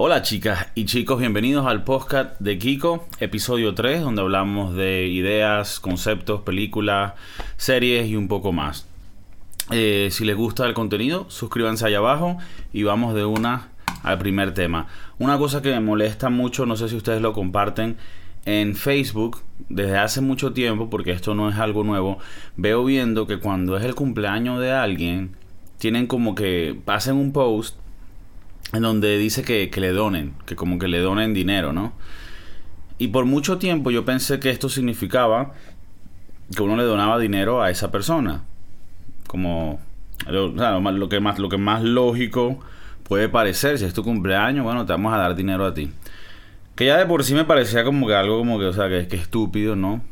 Hola chicas y chicos, bienvenidos al podcast de Kiko, episodio 3, donde hablamos de ideas, conceptos, películas, series y un poco más. Eh, si les gusta el contenido, suscríbanse allá abajo y vamos de una al primer tema. Una cosa que me molesta mucho, no sé si ustedes lo comparten, en Facebook, desde hace mucho tiempo, porque esto no es algo nuevo, veo viendo que cuando es el cumpleaños de alguien, tienen como que pasen un post en donde dice que, que le donen, que como que le donen dinero, ¿no? Y por mucho tiempo yo pensé que esto significaba que uno le donaba dinero a esa persona. Como lo, lo, que más, lo que más lógico puede parecer, si es tu cumpleaños, bueno, te vamos a dar dinero a ti. Que ya de por sí me parecía como que algo como que, o sea, que, que estúpido, ¿no?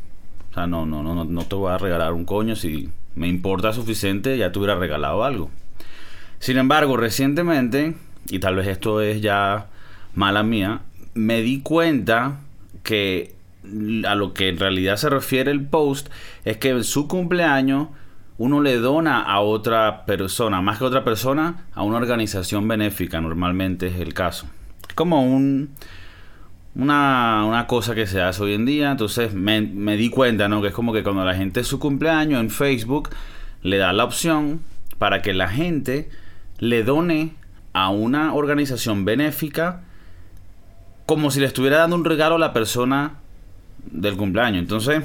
O sea, no, no, no, no te voy a regalar un coño. Si me importa suficiente, ya te hubiera regalado algo. Sin embargo, recientemente, y tal vez esto es ya mala mía, me di cuenta que a lo que en realidad se refiere el post es que en su cumpleaños uno le dona a otra persona, más que otra persona, a una organización benéfica, normalmente es el caso. Como un, una, una cosa que se hace hoy en día, entonces me, me di cuenta, ¿no? Que es como que cuando la gente es su cumpleaños en Facebook, le da la opción para que la gente le done a una organización benéfica como si le estuviera dando un regalo a la persona del cumpleaños. Entonces,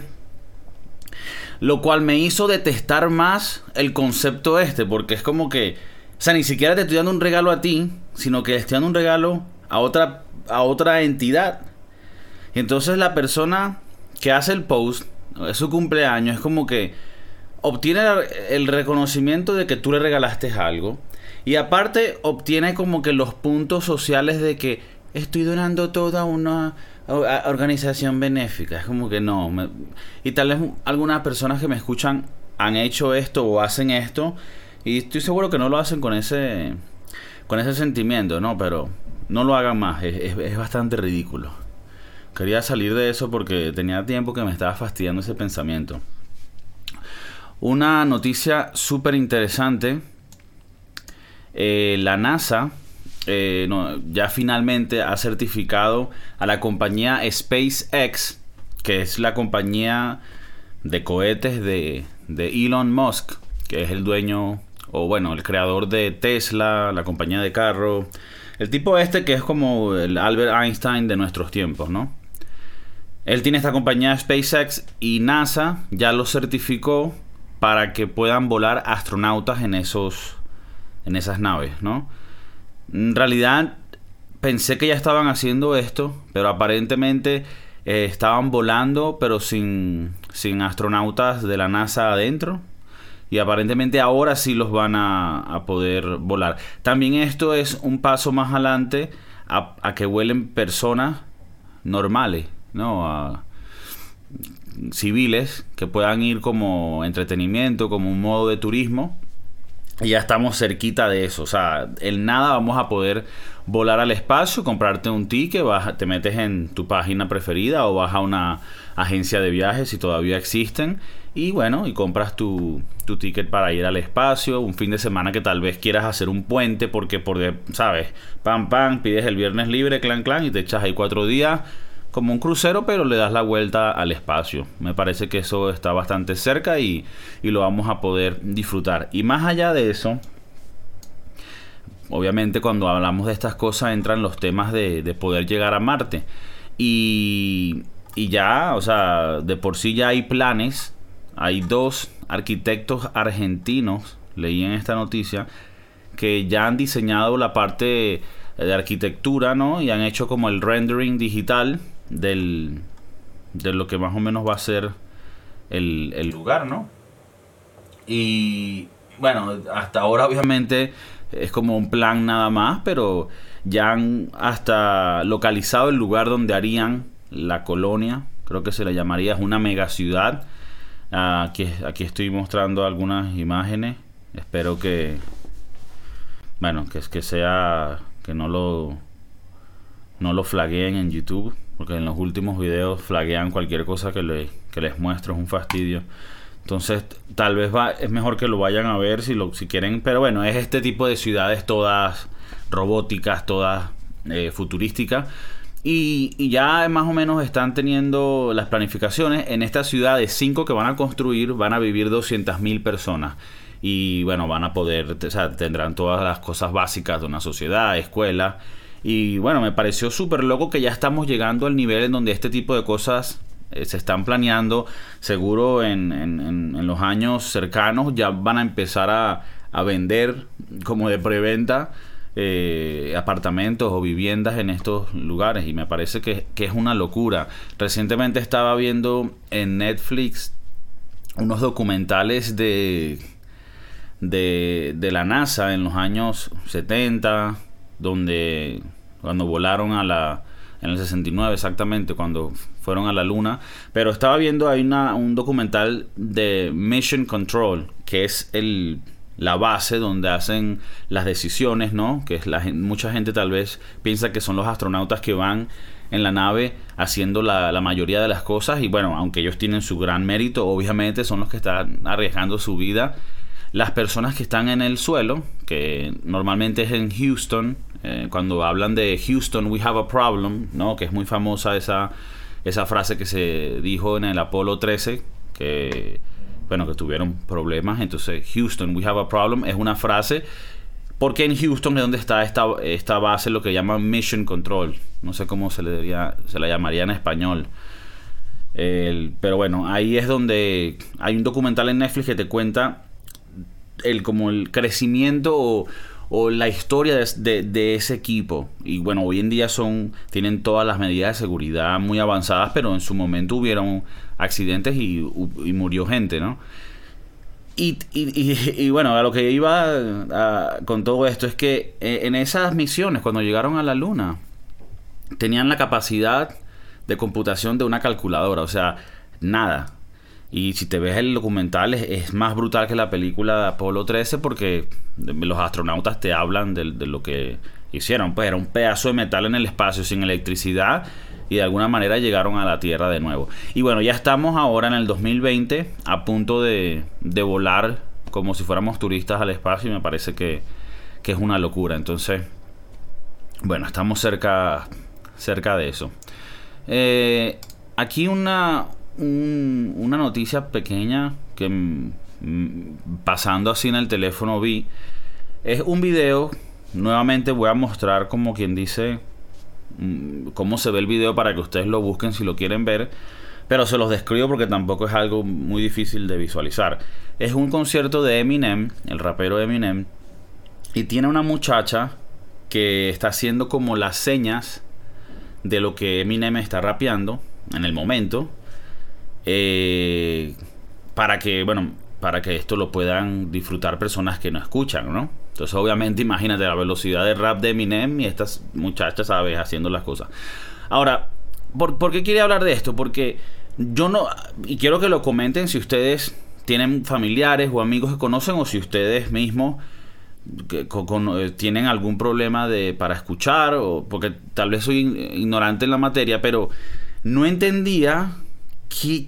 lo cual me hizo detestar más el concepto este, porque es como que, o sea, ni siquiera te estoy dando un regalo a ti, sino que le estoy dando un regalo a otra, a otra entidad. Y entonces la persona que hace el post, es su cumpleaños, es como que obtiene el reconocimiento de que tú le regalaste algo. Y aparte obtiene como que los puntos sociales de que estoy donando toda una organización benéfica. Es como que no. y tal vez algunas personas que me escuchan han hecho esto o hacen esto. Y estoy seguro que no lo hacen con ese, con ese sentimiento, ¿no? Pero no lo hagan más. Es, es bastante ridículo. Quería salir de eso porque tenía tiempo que me estaba fastidiando ese pensamiento. Una noticia súper interesante. Eh, la NASA eh, ya finalmente ha certificado a la compañía SpaceX, que es la compañía de cohetes de, de Elon Musk, que es el dueño, o bueno, el creador de Tesla, la compañía de carro. El tipo este que es como el Albert Einstein de nuestros tiempos, ¿no? Él tiene esta compañía SpaceX y NASA ya lo certificó para que puedan volar astronautas en esos en esas naves, ¿no? En realidad pensé que ya estaban haciendo esto, pero aparentemente eh, estaban volando, pero sin, sin astronautas de la NASA adentro. Y aparentemente ahora sí los van a, poder volar. También esto es un paso más adelante a, a que vuelen personas normales, ¿no? A, civiles que puedan ir como entretenimiento, como un modo de turismo. Ya estamos cerquita de eso. O sea, en nada vamos a poder volar al espacio, comprarte un ticket, vas, te metes en tu página preferida o vas a una agencia de viajes si todavía existen. Y bueno, y compras tu, tu ticket para ir al espacio, un fin de semana que tal vez quieras hacer un puente porque, por, ¿sabes? Pam, pam, pides el viernes libre, clan, clan, y te echas ahí cuatro días como un crucero, pero le das la vuelta al espacio. Me parece que eso está bastante cerca y, lo vamos a poder disfrutar. Y más allá de eso, obviamente cuando hablamos de estas cosas entran los temas de, poder llegar a Marte. Y, y ya, o sea, de por sí ya hay planes. Hay dos arquitectos argentinos, leí en esta noticia, que ya han diseñado la parte de arquitectura, ¿no? Y han hecho como el rendering digital del, de lo que más o menos va a ser el, el lugar, ¿no? Y bueno, hasta ahora obviamente es como un plan nada más, pero ya han hasta localizado el lugar donde harían la colonia, creo que se le llamaría, es una mega ciudad. Aquí, aquí estoy mostrando algunas imágenes, espero que, bueno, que, que sea, que no lo, no lo flagueen en YouTube, porque en los últimos videos flaguean cualquier cosa que, les muestro, es un fastidio. Entonces, tal vez va, es mejor que lo vayan a ver si, lo, si quieren. Pero bueno, es este tipo de ciudades todas robóticas, todas eh, futurística. Y, ya más o menos están teniendo las planificaciones. En esta ciudad de 5 que van a construir, van a vivir 200.000 personas. Y bueno, van a poder, o sea, tendrán todas las cosas básicas de una sociedad, escuela. Y bueno, me pareció súper loco que ya estamos llegando al nivel en donde este tipo de cosas eh, se están planeando. Seguro en, en, los años cercanos ya van a empezar a, a vender como de preventa eh, apartamentos o viviendas en estos lugares y me parece que, es una locura. Recientemente estaba viendo en Netflix unos documentales de, de, de la NASA en los años 70, donde cuando volaron a la en el 69 exactamente, cuando fueron a la luna. Pero estaba viendo ahí una, un documental de Mission Control, que es el la base donde hacen las decisiones, ¿no? Que es la, mucha gente tal vez piensa que son los astronautas que van en la nave haciendo la, la, mayoría de las cosas y bueno, aunque ellos tienen su gran mérito, obviamente son los que están arriesgando su vida. Las personas que están en el suelo, que normalmente es en Houston, eh, cuando hablan de Houston, we have a problem, ¿no? Que es muy famosa esa, esa frase que se dijo en el Apolo 13, que bueno, que tuvieron problemas. Entonces, Houston, we have a problem, es una frase. Porque en Houston es donde está esta, esta base, lo que llaman Mission Control. No sé cómo se le diría, se la llamaría en español. pero bueno, ahí es donde hay un documental en Netflix que te cuenta el como el crecimiento o, o la historia de, ese equipo. Y bueno, hoy en día son tienen todas las medidas de seguridad muy avanzadas, pero en su momento hubieron accidentes y, murió gente, ¿no? Y, y, bueno, a lo que iba con todo esto es que eh, en esas misiones, cuando llegaron a la Luna, tenían la capacidad de computación de una calculadora, o sea, nada. Y si te ves el documental es, más brutal que la película de Apolo 13 porque los astronautas te hablan de, lo que hicieron. Pues era un pedazo de metal en el espacio sin electricidad y de alguna manera llegaron a la Tierra de nuevo. Y bueno, ya estamos ahora en el 2020 a punto de, de volar como si fuéramos turistas al espacio y me parece que, que es una locura. Entonces, bueno, estamos cerca, cerca de eso. Eh, aquí una, una noticia pequeña que pasando así en el teléfono vi. Es un video. Nuevamente voy a mostrar como quien dice mm, cómo se ve el video para que ustedes lo busquen si lo quieren ver. Pero se los describo porque tampoco es algo muy difícil de visualizar. Es un concierto de Eminem, el rapero Eminem. Y tiene una muchacha que está haciendo como las señas de lo que Eminem está rapeando en el momento. Eh, para que, bueno, para que esto lo puedan disfrutar personas que no escuchan, ¿no? Entonces, obviamente, imagínate la velocidad de rap de Eminem y estas muchachas, ¿sabes?, haciendo las cosas. Ahora, ¿por, ¿por qué quiere hablar de esto? Porque yo no, y quiero que lo comenten si ustedes tienen familiares o amigos que conocen o si ustedes mismos eh, tienen algún problema de para escuchar o porque tal vez soy ignorante en la materia, pero no entendía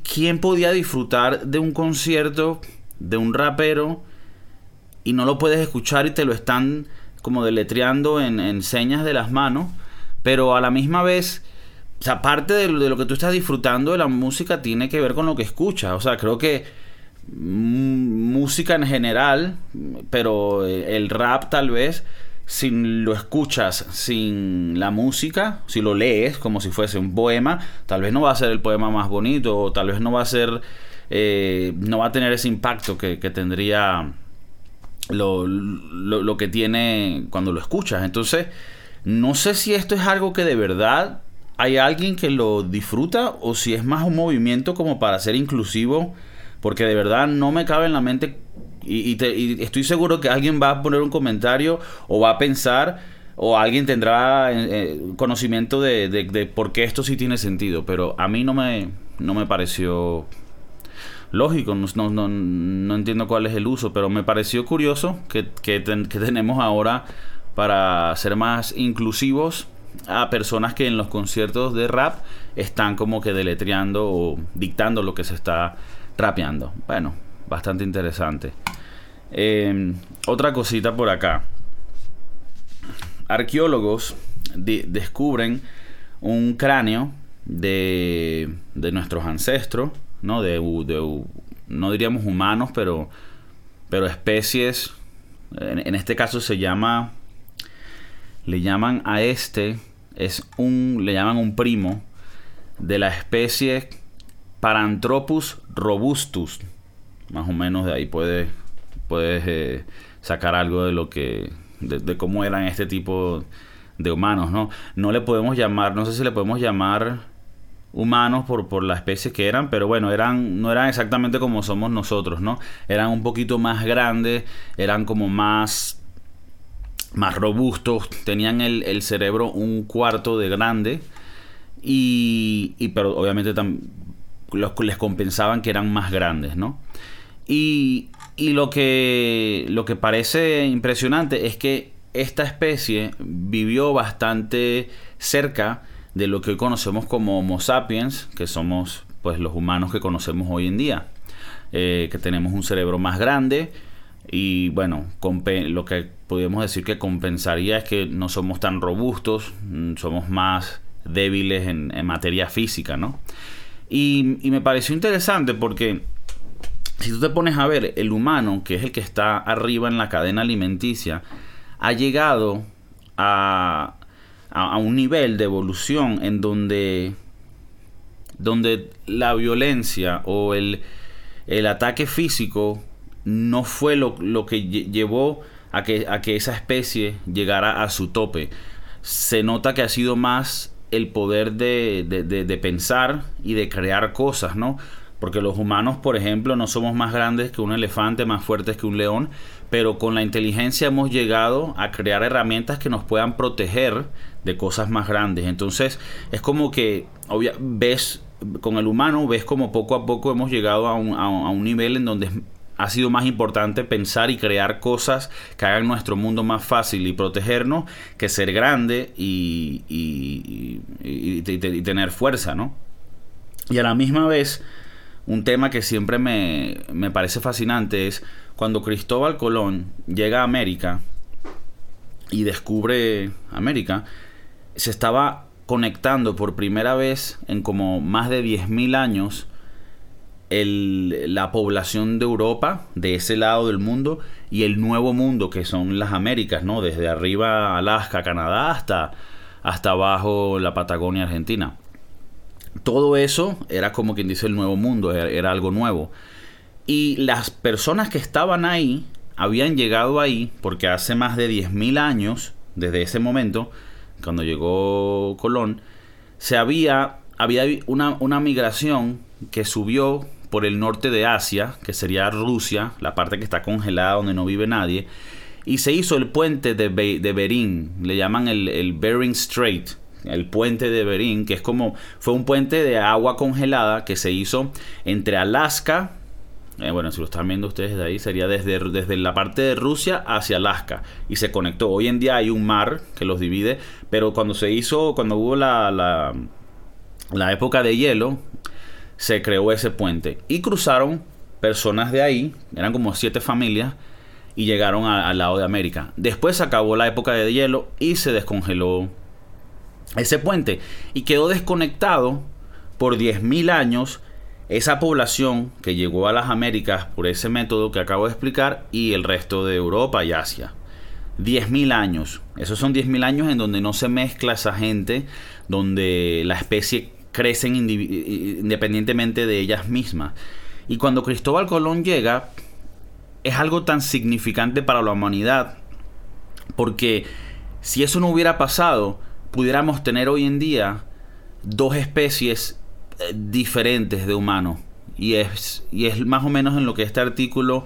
¿quién podía disfrutar de un concierto de un rapero y no lo puedes escuchar y te lo están como deletreando en, señas de las manos? Pero a la misma vez, o sea, parte de, lo que tú estás disfrutando de la música tiene que ver con lo que escuchas. O sea, creo que música en general, pero el rap tal vez si lo escuchas sin la música, si lo lees como si fuese un poema, tal vez no va a ser el poema más bonito o tal vez no va a ser, eh, no va a tener ese impacto que, tendría lo, lo, que tiene cuando lo escuchas. Entonces, no sé si esto es algo que de verdad hay alguien que lo disfruta o si es más un movimiento como para ser inclusivo, porque de verdad no me cabe en la mente y, estoy seguro que alguien va a poner un comentario o va a pensar o alguien tendrá eh, eh, conocimiento de, por qué esto sí tiene sentido. Pero a mí no me, no me pareció lógico, no, no, no, entiendo cuál es el uso, pero me pareció curioso que, que, tenemos ahora para ser más inclusivos a personas que en los conciertos de rap están como que deletreando o dictando lo que se está rapeando. Bueno, bastante interesante. Em, otra cosita por acá. Arqueólogos descubren un cráneo de, de nuestros ancestros, ¿no? De, no diríamos humanos, pero, pero especies. En, este caso se llama, le llaman a este, es un, le llaman un primo de la especie Paranthropus robustus. Más o menos de ahí puedes, puedes eh, sacar algo de lo que, de, cómo eran este tipo de humanos, ¿no? No le podemos llamar, no sé si le podemos llamar humanos por, por la especie que eran, pero bueno, eran, no eran exactamente como somos nosotros, ¿no? Eran un poquito más grandes, eran como más, más robustos, tenían el, cerebro un cuarto de grande, y, y pero obviamente les compensaban que eran más grandes, ¿no? Y, y lo, que, lo que parece impresionante es que esta especie vivió bastante cerca de lo que hoy conocemos como Homo sapiens, que somos pues los humanos que conocemos hoy en día, eh, que tenemos un cerebro más grande y bueno, lo que podríamos decir que compensaría es que no somos tan robustos, mm, somos más débiles en, materia física, ¿no? Y, y me pareció interesante porque si tú te pones a ver el humano, que es el que está arriba en la cadena alimenticia, ha llegado a, un nivel de evolución en donde, donde la violencia o el, ataque físico no fue lo, que llevó a que, a que esa especie llegara a su tope. Se nota que ha sido más el poder de, de, pensar y de crear cosas, ¿no? Porque los humanos, por ejemplo, no somos más grandes que un elefante, más fuertes que un león, pero con la inteligencia hemos llegado a crear herramientas que nos puedan proteger de cosas más grandes. Entonces es como que ves con el humano, ves como poco a poco hemos llegado a un, nivel en donde ha sido más importante pensar y crear cosas que hagan nuestro mundo más fácil y protegernos que ser grande y, y tener fuerza, ¿no? Y a la misma vez, un tema que siempre me, me parece fascinante es cuando Cristóbal Colón llega a América y descubre América, se estaba conectando por primera vez en como más de 10.000 años la población de Europa, de ese lado del mundo, y el nuevo mundo que son las Américas, ¿no? Desde arriba Alaska, Canadá, hasta, hasta abajo la Patagonia Argentina. Todo eso era como quien dice el nuevo mundo, era algo nuevo. Y las personas que estaban ahí habían llegado ahí porque hace más de 10.000 años, desde ese momento, cuando llegó Colón, se había, había una, una migración que subió por el norte de Asia, que sería Rusia, la parte que está congelada donde no vive nadie, y se hizo el puente de, de Bering, le llaman el, el Bering Strait, el puente de Bering, que es como, fue un puente de agua congelada que se hizo entre Alaska, eh, bueno, si lo están viendo ustedes de ahí, sería desde, desde la parte de Rusia hacia Alaska y se conectó. Hoy en día hay un mar que los divide, pero cuando se hizo, cuando hubo la, la, la época de hielo, se creó ese puente y cruzaron personas de ahí, eran como siete familias, y llegaron al lado de América. Después se acabó la época de hielo y se descongeló ese puente y quedó desconectado por 10.000 años esa población que llegó a las Américas por ese método que acabo de explicar y el resto de Europa y Asia. 10.000 años. Esos son 10.000 años en donde no se mezcla esa gente, donde la especie crece independientemente de ellas mismas. Y cuando Cristóbal Colón llega, es algo tan significante para la humanidad, porque si eso no hubiera pasado, pudiéramos tener hoy en día dos especies diferentes de humanos. Y es, y es más o menos en lo que este artículo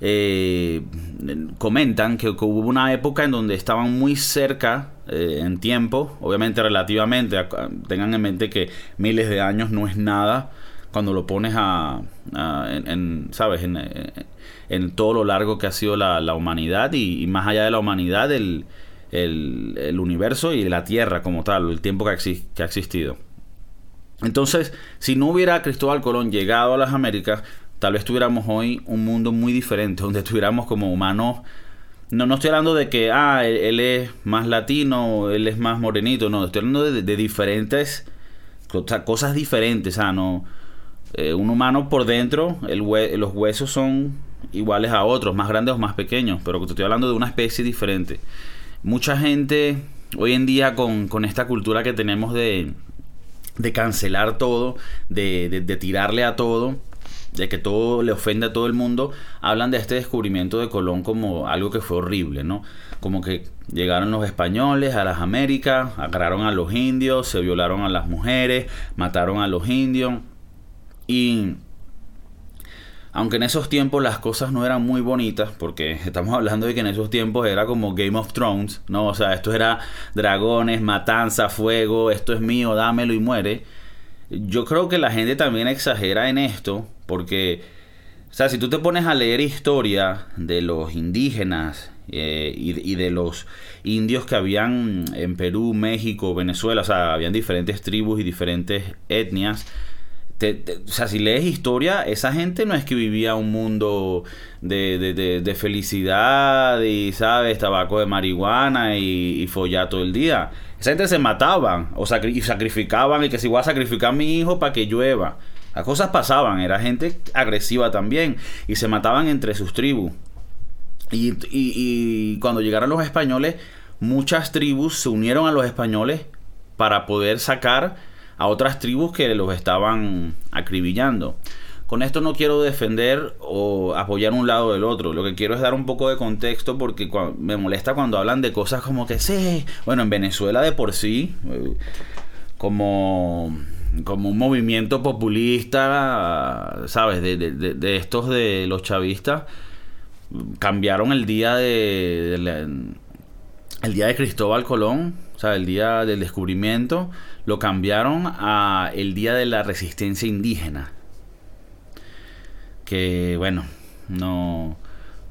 eh, comentan, que, hubo una época en donde estaban muy cerca eh, en tiempo, obviamente relativamente, tengan en mente que miles de años no es nada cuando lo pones a, en, ¿sabes? En, todo lo largo que ha sido la, humanidad y, más allá de la humanidad, el, el, universo y la Tierra como tal, el tiempo que, ha existido. Entonces, si no hubiera Cristóbal Colón llegado a las Américas, tal vez tuviéramos hoy un mundo muy diferente, donde estuviéramos como humanos no, no estoy hablando de que, ah, él, es más latino, él es más morenito, no, estoy hablando de, diferentes, cosas diferentes, ah, no, eh, un humano por dentro, el los huesos son iguales a otros, más grandes o más pequeños, pero te estoy hablando de una especie diferente. Mucha gente hoy en día con, esta cultura que tenemos de, de cancelar todo, de, de, tirarle a todo, de que todo le ofende a todo el mundo, hablan de este descubrimiento de Colón como algo que fue horrible, ¿no? Como que llegaron los españoles a las Américas, agarraron a los indios, se violaron a las mujeres, mataron a los indios y aunque en esos tiempos las cosas no eran muy bonitas, porque estamos hablando de que en esos tiempos era como Game of Thrones, ¿no? O sea, esto era dragones, matanza, fuego, esto es mío, dámelo y muere. Yo creo que la gente también exagera en esto, porque, o sea, si tú te pones a leer historia de los indígenas eh, y, y, de los indios que habían en Perú, México, Venezuela, o sea, habían diferentes tribus y diferentes etnias, o sea, si lees historia, esa gente no es que vivía un mundo de, felicidad y, ¿sabes? Tabaco de marihuana y, y todo el día. Esa gente se mataban o y sacrificaban y que si voy a sacrificar a mi hijo para que llueva. Las cosas pasaban, era gente agresiva también y se mataban entre sus tribus. Y, y cuando llegaron los españoles, muchas tribus se unieron a los españoles para poder sacar a otras tribus que los estaban acribillando. Con esto no quiero defender o apoyar un lado del otro. Lo que quiero es dar un poco de contexto porque me molesta cuando hablan de cosas como que sí. Bueno, en Venezuela de por sí, eh, como, como un movimiento populista, ¿sabes? De, de, estos de los chavistas, cambiaron el día de, el día de Cristóbal Colón, o sea, el día del descubrimiento lo cambiaron a el Día de la Resistencia Indígena. Que bueno, no...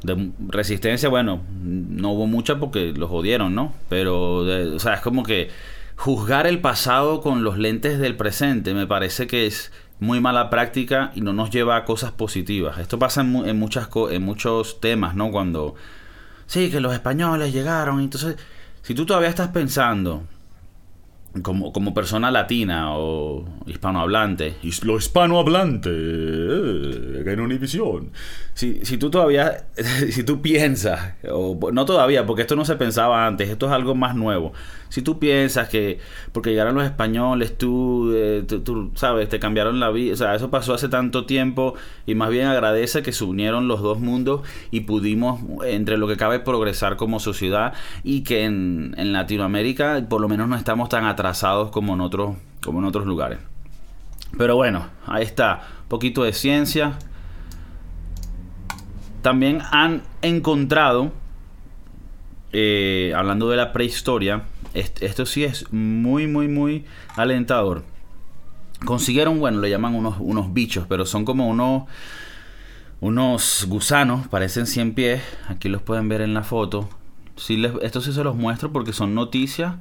De resistencia, bueno, no hubo mucha porque los jodieron, ¿no? Pero, o sea, es como que juzgar el pasado con los lentes del presente me parece que es muy mala práctica y no nos lleva a cosas positivas. Esto pasa en, en muchas, en muchos temas, ¿no? Cuando, sí, que los españoles llegaron, entonces, si tú todavía estás pensando como, como persona latina o hispanohablante, lo hispanohablante eh, en Univisión. Si, si tú todavía, si tú piensas, o no todavía, porque esto no se pensaba antes, esto es algo más nuevo. Si tú piensas que porque llegaron los españoles, tú, eh, tú, sabes, te cambiaron la vida, o sea, eso pasó hace tanto tiempo y más bien agradece que se unieron los dos mundos y pudimos, entre lo que cabe, progresar como sociedad y que en, en Latinoamérica por lo menos no estamos tan atrasados como en otros, como en otros lugares. Pero bueno, ahí está, un poquito de ciencia. También han encontrado, eh, hablando de la prehistoria, esto sí es muy, muy, muy alentador. Consiguieron, bueno, le llaman unos, unos bichos, pero son como unos, unos gusanos, parecen 100 pies. Aquí los pueden ver en la foto. Sí les, esto sí se los muestro porque son noticias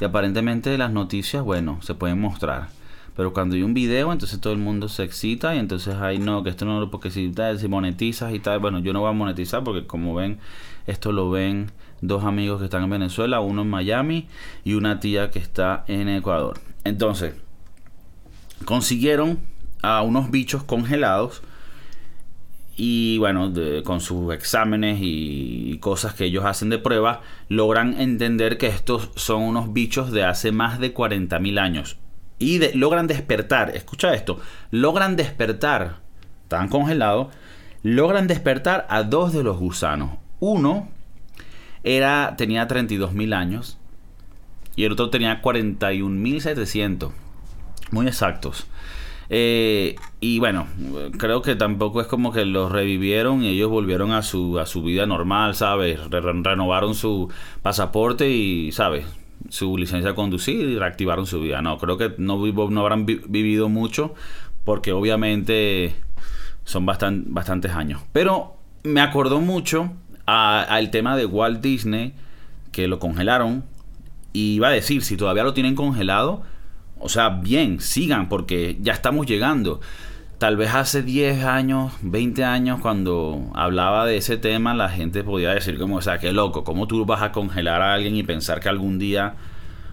y aparentemente las noticias, bueno, se pueden mostrar. Pero cuando hay un video, entonces todo el mundo se excita y entonces ahí no, que esto no, porque si, si monetizas y tal, bueno, yo no voy a monetizar porque como ven, esto lo ven dos amigos que están en Venezuela, uno en Miami y una tía que está en Ecuador. Entonces, consiguieron a unos bichos congelados y bueno, con sus exámenes y cosas que ellos hacen de prueba, logran entender que estos son unos bichos de hace más de 40.000 años. Y logran despertar, escucha esto, logran despertar, están congelados, logran despertar a dos de los gusanos. Uno era, tenía 32.000 años y el otro tenía 41.700. Muy exactos. Eh, y bueno, creo que tampoco es como que los revivieron y ellos volvieron a su, a su vida normal, ¿sabes? renovaron su pasaporte y, ¿sabes? Su licencia de conducir y reactivaron su vida. No, creo que no, no habrán vivido mucho porque obviamente son bastantes años. Pero me acordó mucho al tema de Walt Disney, que lo congelaron. Y iba a decir, si todavía lo tienen congelado, o sea, bien, sigan, porque ya estamos llegando. tal vez hace 10 años, 20 años, cuando hablaba de ese tema, la gente podía decir como, o sea, qué loco, ¿cómo tú vas a congelar a alguien y pensar que algún día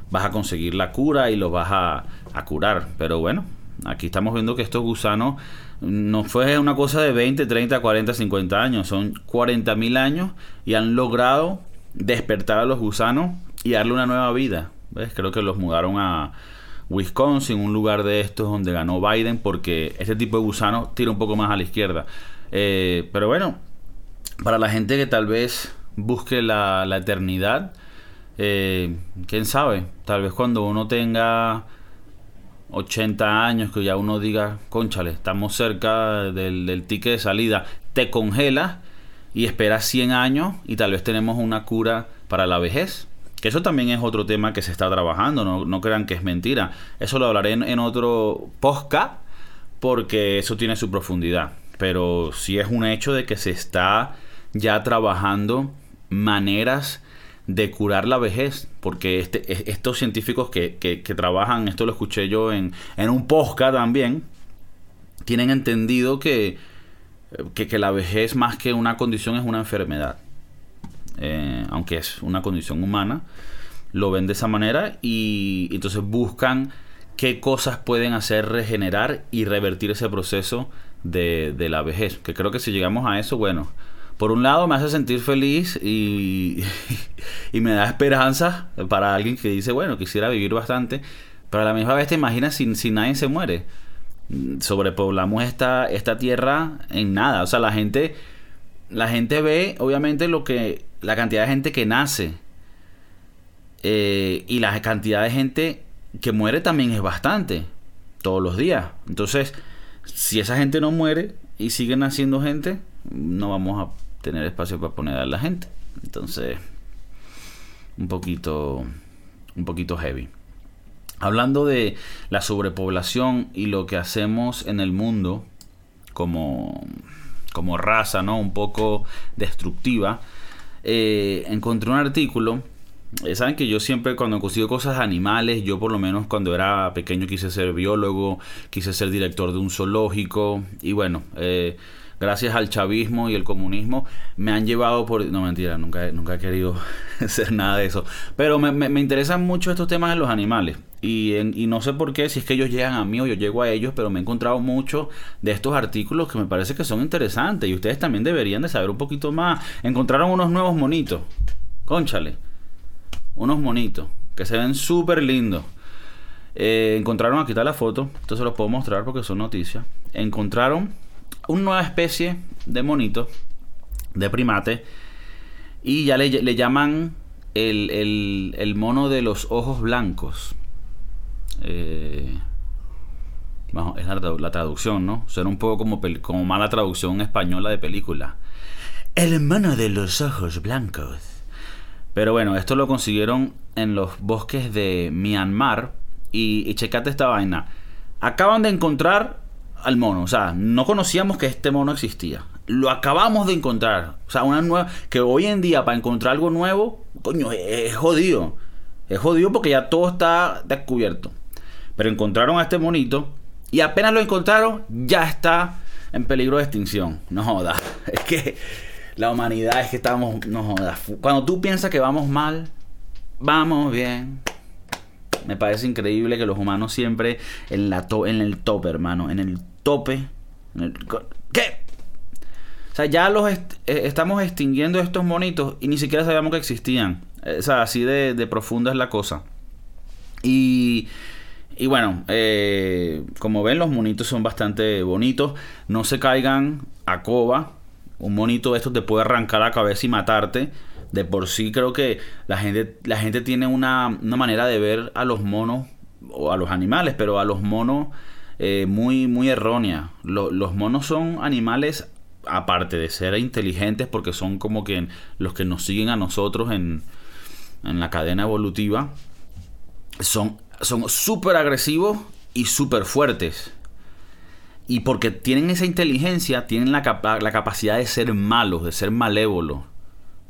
vas a conseguir la cura y lo vas a, a curar? Pero bueno, aquí estamos viendo que estos gusanos no fue una cosa de 20, 30, 40, 50 años, son 40 mil años y han logrado despertar a los gusanos y darle una nueva vida. ¿Ves? Creo que los mudaron a Wisconsin, un lugar de estos donde ganó Biden, porque este tipo de gusano tira un poco más a la izquierda. Eh, pero bueno, para la gente que tal vez busque la, eternidad, eh, quién sabe, tal vez cuando uno tenga 80 años, que ya uno diga, conchale, estamos cerca del, del ticket de salida, te congelas y esperas 100 años y tal vez tenemos una cura para la vejez. Que eso también es otro tema que se está trabajando, no, crean que es mentira. Eso lo hablaré en, otro podcast porque eso tiene su profundidad. Pero sí es un hecho de que se está ya trabajando maneras de curar la vejez, porque este, estos científicos que, trabajan, esto lo escuché yo en, en un podcast también, tienen entendido que, que, la vejez más que una condición es una enfermedad. Eh, aunque es una condición humana, lo ven de esa manera y entonces buscan qué cosas pueden hacer regenerar y revertir ese proceso de, la vejez. Que creo que si llegamos a eso, bueno, por un lado me hace sentir feliz y, me da esperanza para alguien que dice, bueno, quisiera vivir bastante, pero a la misma vez te imaginas si, si nadie se muere. Sobrepoblamos esta, esta tierra en nada. O sea, la gente, la gente ve obviamente lo que la cantidad de gente que nace eh, y la cantidad de gente que muere también es bastante, todos los días. Entonces, si esa gente no muere y sigue naciendo gente, no vamos a tener espacio para poner a la gente. Entonces, un poquito, un poquito heavy. Hablando de la sobrepoblación y lo que hacemos en el mundo como, como raza, ¿no? Un poco destructiva eh, encontré un artículo. Eh, Saben que yo siempre cuando consigo cosas animales, yo por lo menos cuando era pequeño quise ser biólogo, quise ser director de un zoológico y bueno, eh, gracias al chavismo y el comunismo me han llevado por... No mentira, nunca, nunca he querido ser nada de eso. Pero me, me, interesan mucho estos temas de los animales. Y, y, no sé por qué, si es que ellos llegan a mí o yo llego a ellos, pero me he encontrado mucho de estos artículos que me parece que son interesantes y ustedes también deberían de saber un poquito más. Encontraron unos nuevos monitos, conchale, unos monitos que se ven súper lindos. Eh, encontraron, aquí está la foto, esto se los puedo mostrar porque son noticias. Encontraron una nueva especie de monito, de primate, y ya le, llaman el, mono de los ojos blancos. Eh, es la, traducción, ¿no? Suena un poco como, como mala traducción española de película. El mono de los ojos blancos. Pero bueno, esto lo consiguieron en los bosques de Myanmar. Y, y checate esta vaina. Acaban de encontrar al mono. O sea, no conocíamos que este mono existía. Lo acabamos de encontrar. O sea, una nueva. Que hoy en día, para encontrar algo nuevo, coño, es, jodido. Es jodido porque ya todo está descubierto. Pero encontraron a este monito. Y apenas lo encontraron, ya está en peligro de extinción. No jodas. Es que la humanidad es que estamos. No jodas. Cuando tú piensas que vamos mal, vamos bien. Me parece increíble que los humanos siempre en, la en el top, hermano. En el tope. ¿Qué? O sea, ya los eh, estamos extinguiendo estos monitos y ni siquiera sabíamos que existían. O sea, así de, profunda es la cosa. Y, y bueno, eh, como ven, los monitos son bastante bonitos. No se caigan a coba. Un monito de estos te puede arrancar la cabeza y matarte. De por sí creo que la gente, la gente tiene una, una manera de ver a los monos o a los animales, pero a los monos eh, muy, muy errónea. los monos son animales, aparte de ser inteligentes, porque son como que los que nos siguen a nosotros en, en la cadena evolutiva, son súper agresivos y súper fuertes. Y porque tienen esa inteligencia, tienen la, la capacidad de ser malos, de ser malévolos.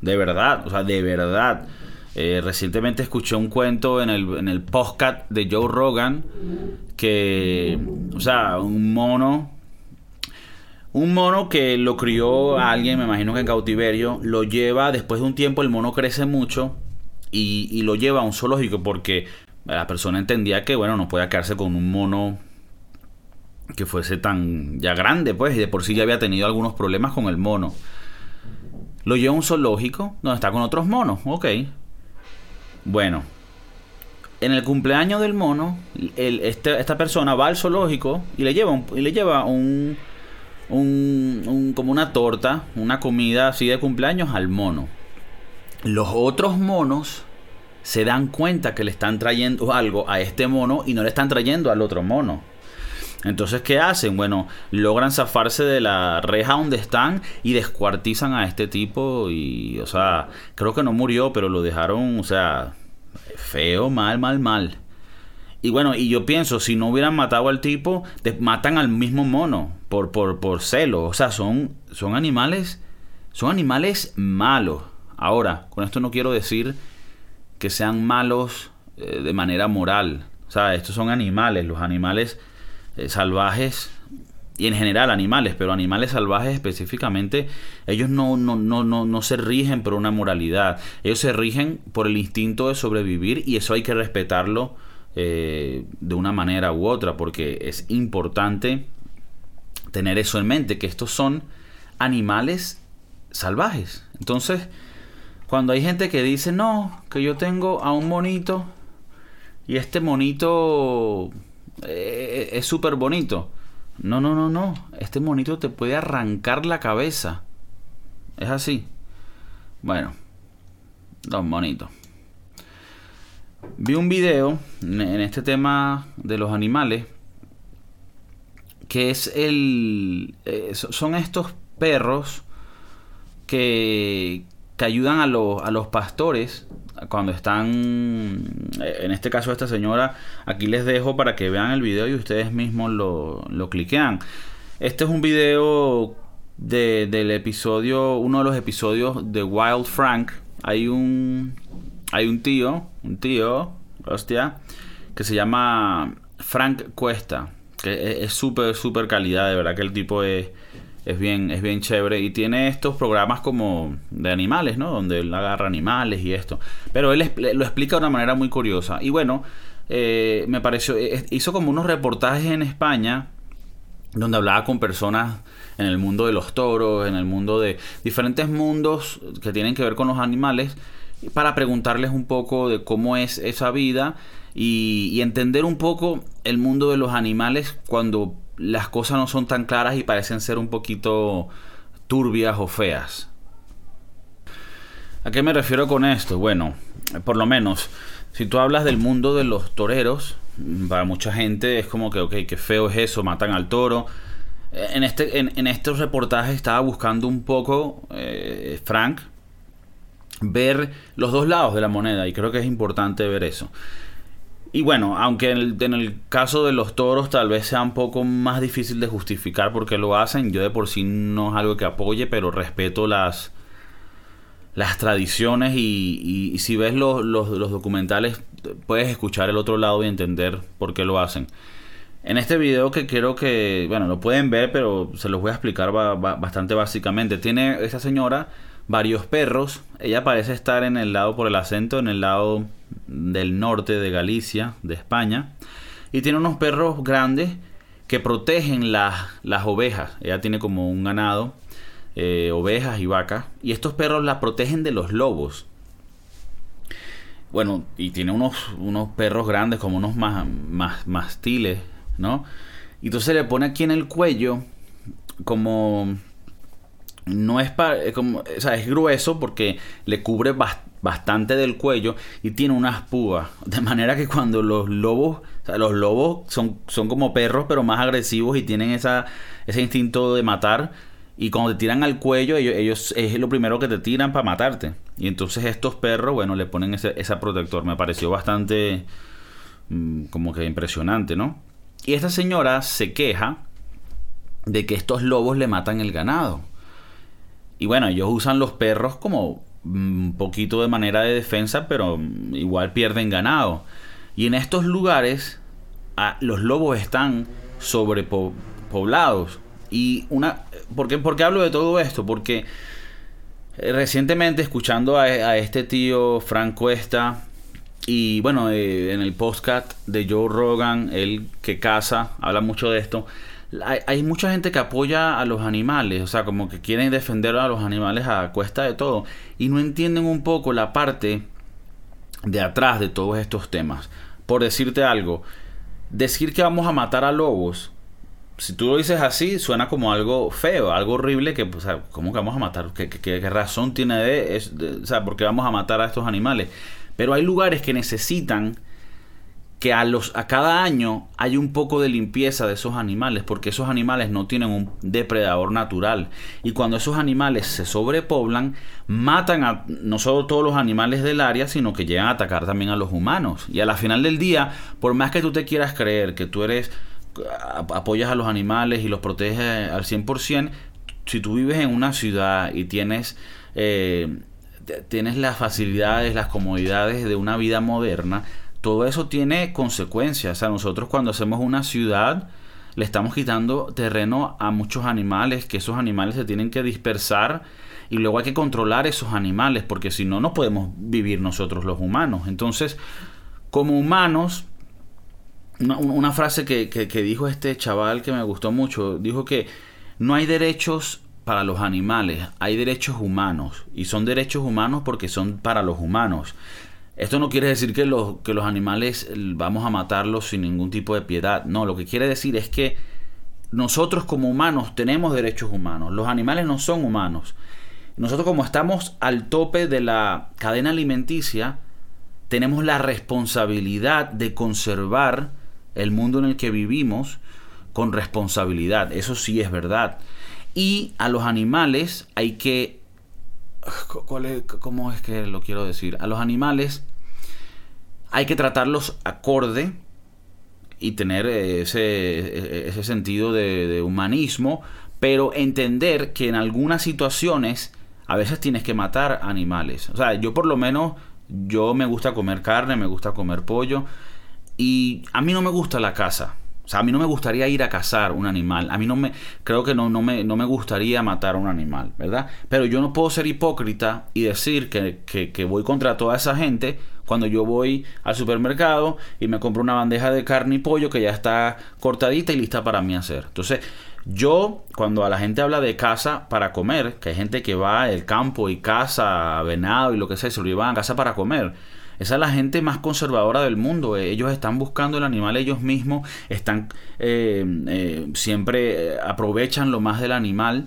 De verdad, o sea, de verdad. Eh, recientemente escuché un cuento en el, en el podcast de Joe Rogan que, o sea, un mono Un mono que lo crió alguien, me imagino que en cautiverio, lo lleva, después de un tiempo el mono crece mucho y, lo lleva a un zoológico porque la persona entendía que, bueno, no podía quedarse con un mono que fuese tan ya grande, pues, y de por sí ya había tenido algunos problemas con el mono. Lo lleva a un zoológico donde está con otros monos, ok. Bueno, en el cumpleaños del mono, este, esta persona va al zoológico y le lleva un, y le lleva un, un, como una torta, una comida así de cumpleaños al mono. Los otros monos se dan cuenta que le están trayendo algo a este mono y no le están trayendo al otro mono. Entonces, ¿qué hacen? Bueno, logran zafarse de la reja donde están y descuartizan a este tipo y, o sea, creo que no murió, pero lo dejaron, o sea, feo, mal, mal, mal. Y bueno, y yo pienso, si no hubieran matado al tipo, matan al mismo mono por, por, por celo. O sea, son, son animales, son animales malos. Ahora, con esto no quiero decir que sean malos eh, de manera moral. O sea, estos son animales, los animales eh, salvajes y en general animales, pero animales salvajes específicamente, ellos no, no, no, no, no se rigen por una moralidad, ellos se rigen por el instinto de sobrevivir y eso hay que respetarlo eh, de una manera u otra, porque es importante tener eso en mente, que estos son animales salvajes. Entonces, cuando hay gente que dice, no, que yo tengo a un monito y este monito eh, es súper bonito. No, no, no, no. Este monito te puede arrancar la cabeza. Es así. Bueno, dos monitos. Vi un video en este tema de los animales que es el eh, son estos perros que, que ayudan a los, a los pastores cuando están, en este caso esta señora, aquí les dejo para que vean el video y ustedes mismos lo, lo cliquean. Este es un video de, del episodio, uno de los episodios de Wild Frank. Hay un, hay un tío, un tío, hostia, que se llama Frank Cuesta, que es súper, súper calidad, de verdad que el tipo es es bien, es bien chévere y tiene estos programas como de animales, ¿no? Donde él agarra animales y esto. Pero él lo explica de una manera muy curiosa. Y bueno, eh, me pareció, eh, hizo como unos reportajes en España donde hablaba con personas en el mundo de los toros, en el mundo de diferentes mundos que tienen que ver con los animales, para preguntarles un poco de cómo es esa vida y, y entender un poco el mundo de los animales cuando las cosas no son tan claras y parecen ser un poquito turbias o feas. ¿A qué me refiero con esto? Bueno, por lo menos, si tú hablas del mundo de los toreros, para mucha gente es como que, ok, qué feo es eso, matan al toro. En, este, en, estos reportajes estaba buscando un poco, eh, Frank, ver los dos lados de la moneda y creo que es importante ver eso. Y bueno, aunque en el, caso de los toros tal vez sea un poco más difícil de justificar porque lo hacen, yo de por sí no es algo que apoye, pero respeto las, las tradiciones y, si ves los, documentales puedes escuchar el otro lado y entender por qué lo hacen. En este video que quiero que, bueno, lo pueden ver, pero se los voy a explicar bastante básicamente. Tiene esta señora varios perros. Ella parece estar en el lado por el acento, en el lado del norte de Galicia, de España. Y tiene unos perros grandes que protegen las, las ovejas. Ella tiene como un ganado, eh, ovejas y vacas. Y estos perros la protegen de los lobos. Bueno, y tiene unos, unos perros grandes como unos más, más, mastiles, ¿no? Y entonces le pone aquí en el cuello como no es para, como, o sea, es grueso porque le cubre bastante del cuello y tiene unas púas. De manera que cuando los lobos, o sea, los lobos son, son como perros pero más agresivos y tienen esa, ese instinto de matar. Y cuando te tiran al cuello, ellos, es lo primero que te tiran para matarte. Y entonces estos perros, bueno, le ponen ese, ese protector. Me pareció bastante mm, como que impresionante, ¿no? Y esta señora se queja de que estos lobos le matan el ganado. Y bueno, ellos usan los perros como un poquito de manera de defensa, pero igual pierden ganado. Y en estos lugares los lobos están sobrepoblados. Y una, ¿por qué, por qué hablo de todo esto? Porque eh, recientemente escuchando a, a este tío Frank Cuesta, y bueno, eh, en el podcast de Joe Rogan, él que caza, habla mucho de esto. Hay, mucha gente que apoya a los animales, o sea, como que quieren defender a los animales a cuesta de todo. Y no entienden un poco la parte de atrás de todos estos temas. Por decirte algo, decir que vamos a matar a lobos, si tú lo dices así, suena como algo feo, algo horrible, que, o sea, ¿cómo que vamos a matar? ¿Qué, qué, qué razón tiene de, es, de, o sea, por qué vamos a matar a estos animales? Pero hay lugares que necesitan que a, los, a cada año hay un poco de limpieza de esos animales, porque esos animales no tienen un depredador natural. Y cuando esos animales se sobrepoblan, matan a no solo todos los animales del área, sino que llegan a atacar también a los humanos. Y a la final del día, por más que tú te quieras creer que tú eres apoyas a los animales y los proteges al 100%, si tú vives en una ciudad y tienes... Eh, tienes las facilidades, las comodidades de una vida moderna, todo eso tiene consecuencias. Sea, nosotros cuando hacemos una ciudad, le estamos quitando terreno a muchos animales, que esos animales se tienen que dispersar y luego hay que controlar esos animales, porque si no, no podemos vivir nosotros los humanos. Entonces, como humanos, una, frase que, que dijo este chaval que me gustó mucho, dijo que no hay derechos para los animales, hay derechos humanos y son derechos humanos porque son para los humanos. Esto no quiere decir que los, que los animales vamos a matarlos sin ningún tipo de piedad. No, lo que quiere decir es que nosotros como humanos tenemos derechos humanos. Los animales no son humanos. Nosotros como estamos al tope de la cadena alimenticia, tenemos la responsabilidad de conservar el mundo en el que vivimos con responsabilidad. Eso sí es verdad. Y a los animales hay que... ¿cuál es, ¿Cómo es que lo quiero decir? A los animales hay que tratarlos acorde y tener ese, ese sentido de, de humanismo, pero entender que en algunas situaciones a veces tienes que matar animales. O sea, yo por lo menos, yo me gusta comer carne, me gusta comer pollo, y a mí no me gusta la caza. O sea, a mí no me gustaría ir a cazar un animal. A mí no me, creo que no, no, me, no me gustaría matar a un animal, ¿verdad? Pero yo no puedo ser hipócrita y decir que, que, que, voy contra toda esa gente cuando yo voy al supermercado y me compro una bandeja de carne y pollo que ya está cortadita y lista para mí hacer. Entonces, yo, cuando a la gente habla de caza para comer, que hay gente que va al campo y caza venado y lo que sea, se lo llevan a casa para comer esa es la gente más conservadora del mundo. Eh, ellos están buscando el animal ellos mismos, están eh, eh, siempre aprovechan lo más del animal.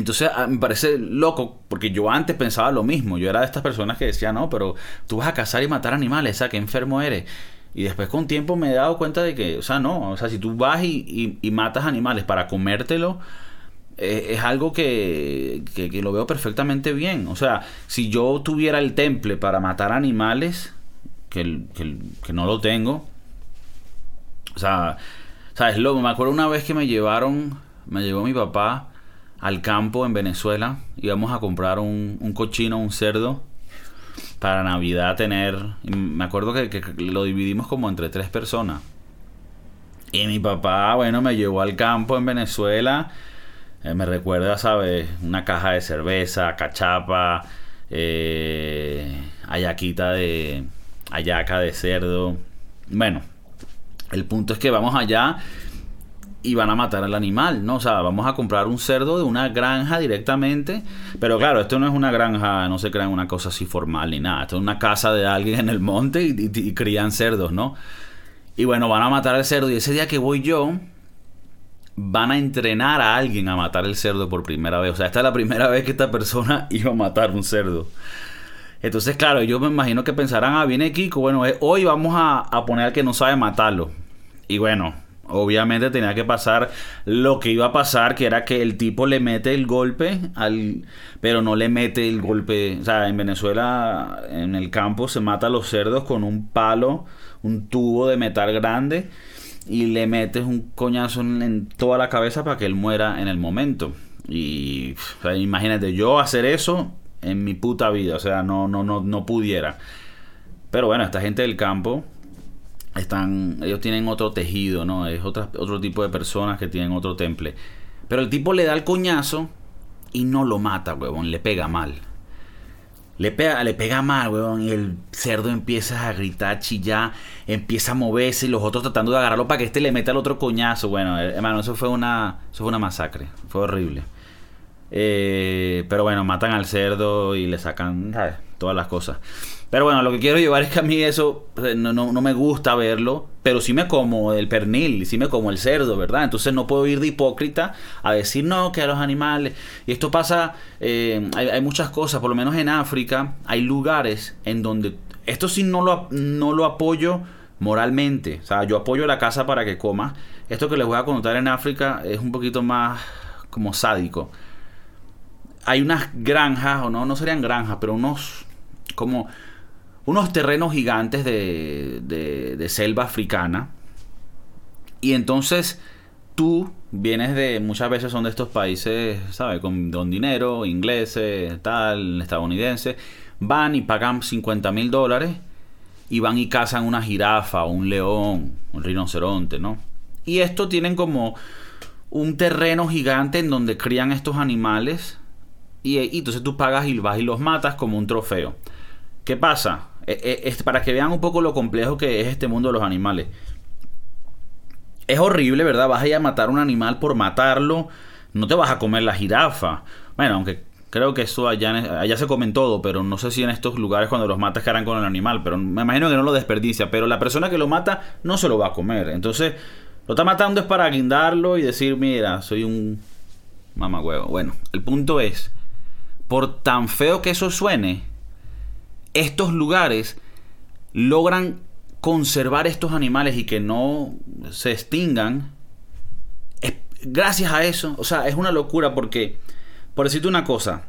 Entonces me parece loco, porque yo antes pensaba lo mismo. Yo era de estas personas que decía, no, pero tú vas a cazar y matar animales, o sea, qué enfermo eres. Y después con tiempo me he dado cuenta de que, o sea, no, o sea, si tú vas y, y, matas animales para comértelo, eh, es algo que, que, lo veo perfectamente bien. O sea, si yo tuviera el temple para matar animales, que, que, no lo tengo, o sea, ¿sabes? Lo, me acuerdo una vez que me llevaron, me llevó mi papá al campo en Venezuela, íbamos a comprar un, un cochino, un cerdo, para Navidad tener, me acuerdo que, lo dividimos como entre tres personas. Y mi papá, bueno, me llevó al campo en Venezuela eh, me recuerda, ¿sabes? Una caja de cerveza, cachapa, eh, ayaquita de. ayaca de cerdo. Bueno, el punto es que vamos allá y van a matar al animal, ¿no? O sea, vamos a comprar un cerdo de una granja directamente. Pero claro, esto no es una granja, no se crea una cosa así formal ni nada. Esto es una casa de alguien en el monte y crían cerdos, ¿no? Y bueno, van a matar al cerdo. Y ese día que voy yo, van a entrenar a alguien a matar el cerdo por primera vez. O sea, esta es la primera vez que esta persona iba a matar un cerdo. Entonces, claro, yo me imagino que pensarán, ah, viene Kiko, bueno, eh, hoy vamos a, a poner al que no sabe matarlo. Y bueno, obviamente tenía que pasar lo que iba a pasar, que era que el tipo le mete el golpe, al, pero no le mete el golpe. O sea, en Venezuela, en el campo, se mata a los cerdos con un palo, un tubo de metal grande y le metes un coñazo en, toda la cabeza para que él muera en el momento. Y imagínate, yo hacer eso en mi puta vida, o sea, no, no, no, no pudiera. Pero bueno, esta gente del campo están, ellos tienen otro tejido, ¿no? Es otra, otro tipo de personas que tienen otro temple. Pero el tipo le da el coñazo y no lo mata, huevón, le pega mal. Le pega, le pega mal, huevón, y el cerdo empieza a gritar, chillar, empieza a moverse y los otros tratando de agarrarlo para que este le meta el otro coñazo. Bueno, eh, hermano, eso fue una, eso fue una masacre, fue horrible. Eh, pero bueno, matan al cerdo y le sacan todas las cosas. Pero bueno, lo que quiero llevar es que a mí eso eh, no, no, me gusta verlo, pero sí me como el pernil, sí me como el cerdo, ¿verdad? Entonces no puedo ir de hipócrita a decir no, que a los animales. Y esto pasa, eh, hay, muchas cosas, por lo menos en África hay lugares en donde, esto sí no lo, no lo apoyo moralmente, o sea, yo apoyo la casa para que coma. Esto que les voy a contar en África es un poquito más como sádico. Hay unas granjas, o no, no serían granjas, pero unos como unos terrenos gigantes de, de, selva africana. Y entonces tú vienes de, muchas veces son de estos países, ¿sabes? Con, don dinero, ingleses, tal, estadounidenses, van y pagan 50 mil dólares y van y cazan una jirafa, un león, un rinoceronte, ¿no? Y esto tienen como un terreno gigante en donde crían estos animales y, y entonces tú pagas y vas y los matas como un trofeo. ¿Qué pasa? Eh, eh, para que vean un poco lo complejo que es este mundo de los animales. Es horrible, ¿verdad? Vas a ir a matar un animal por matarlo. No te vas a comer la jirafa. Bueno, aunque creo que eso allá, allá se comen todo, pero no sé si en estos lugares cuando los matas harán con el animal. Pero me imagino que no lo desperdicia. Pero la persona que lo mata no se lo va a comer. Entonces, lo está matando es para guindarlo y decir, mira, soy un mamagüevo. Bueno, el punto es, por tan feo que eso suene, estos lugares logran conservar estos animales y que no se extingan, gracias a eso, o sea, es una locura porque, por decirte una cosa,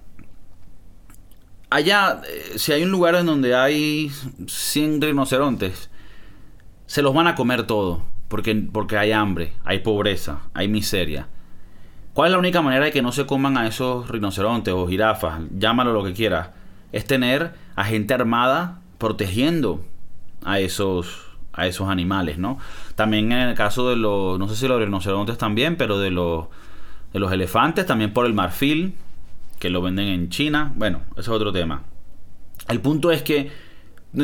allá, eh, si hay un lugar en donde hay 100 rinocerontes, se los van a comer todo, porque, porque hay hambre, hay pobreza, hay miseria. ¿Cuál es la única manera de que no se coman a esos rinocerontes o jirafas? Llámalo lo que quieras es tener a gente armada protegiendo a esos a esos animales, ¿no? También en el caso de los, no sé si los rinocerontes también, pero de los de los elefantes, también por el marfil, que lo venden en China. Bueno, eso es otro tema. El punto es que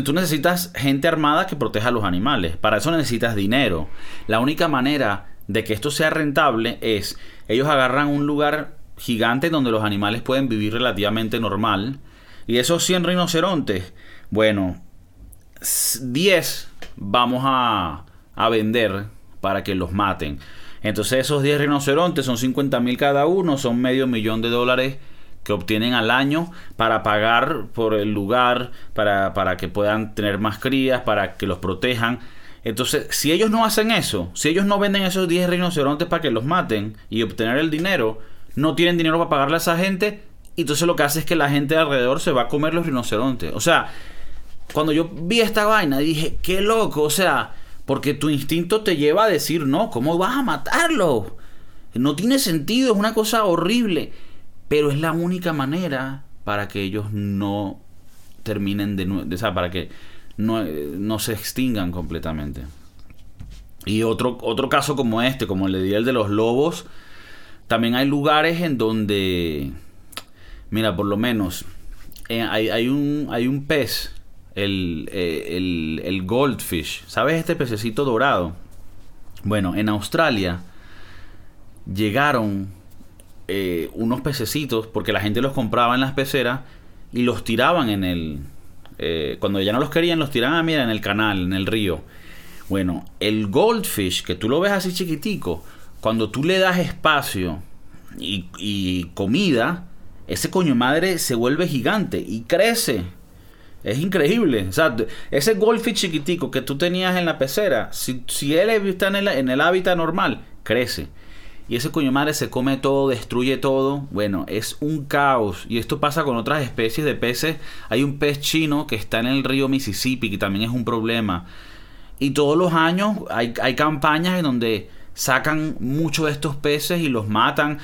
tú necesitas gente armada que proteja a los animales. Para eso necesitas dinero. La única manera de que esto sea rentable es ellos agarran un lugar gigante donde los animales pueden vivir relativamente normal y esos 100 rinocerontes, bueno, 10 vamos a, a vender para que los maten. Entonces esos 10 rinocerontes son 50 mil cada uno, son medio millón de dólares que obtienen al año para pagar por el lugar, para, para, que puedan tener más crías, para que los protejan. Entonces, si ellos no hacen eso, si ellos no venden esos 10 rinocerontes para que los maten y obtener el dinero, no tienen dinero para pagarle a esa gente, y entonces lo que hace es que la gente alrededor se va a comer los rinocerontes. O sea, cuando yo vi esta vaina dije, qué loco, o sea, porque tu instinto te lleva a decir, no, ¿cómo vas a matarlo? No tiene sentido, es una cosa horrible. Pero es la única manera para que ellos no terminen de, nuevo, o sea, para que no, no, se extingan completamente. Y otro, otro caso como este, como le di el de los lobos, también hay lugares en donde Mira, por lo menos eh, hay, un, hay un pez, el, eh, el, el goldfish. ¿Sabes este pececito dorado? Bueno, en Australia llegaron eh, unos pececitos porque la gente los compraba en las peceras y los tiraban en el... cuando ya no los querían, los tiraban, mira, en el canal, en el río. Bueno, el goldfish, que tú lo ves así chiquitico, cuando tú le das espacio y comida, ese coño madre se vuelve gigante y crece. Es increíble. Ese goldfish chiquitico que tú tenías en la pecera, si, él está en el, en el hábitat normal, crece. Y ese coño madre se come todo, destruye todo. Bueno, es un caos. Y esto pasa con otras especies de peces. Hay un pez chino que está en el río Mississippi, que también es un problema. Y todos los años hay, hay campañas en donde sacan muchos de estos peces y los matan.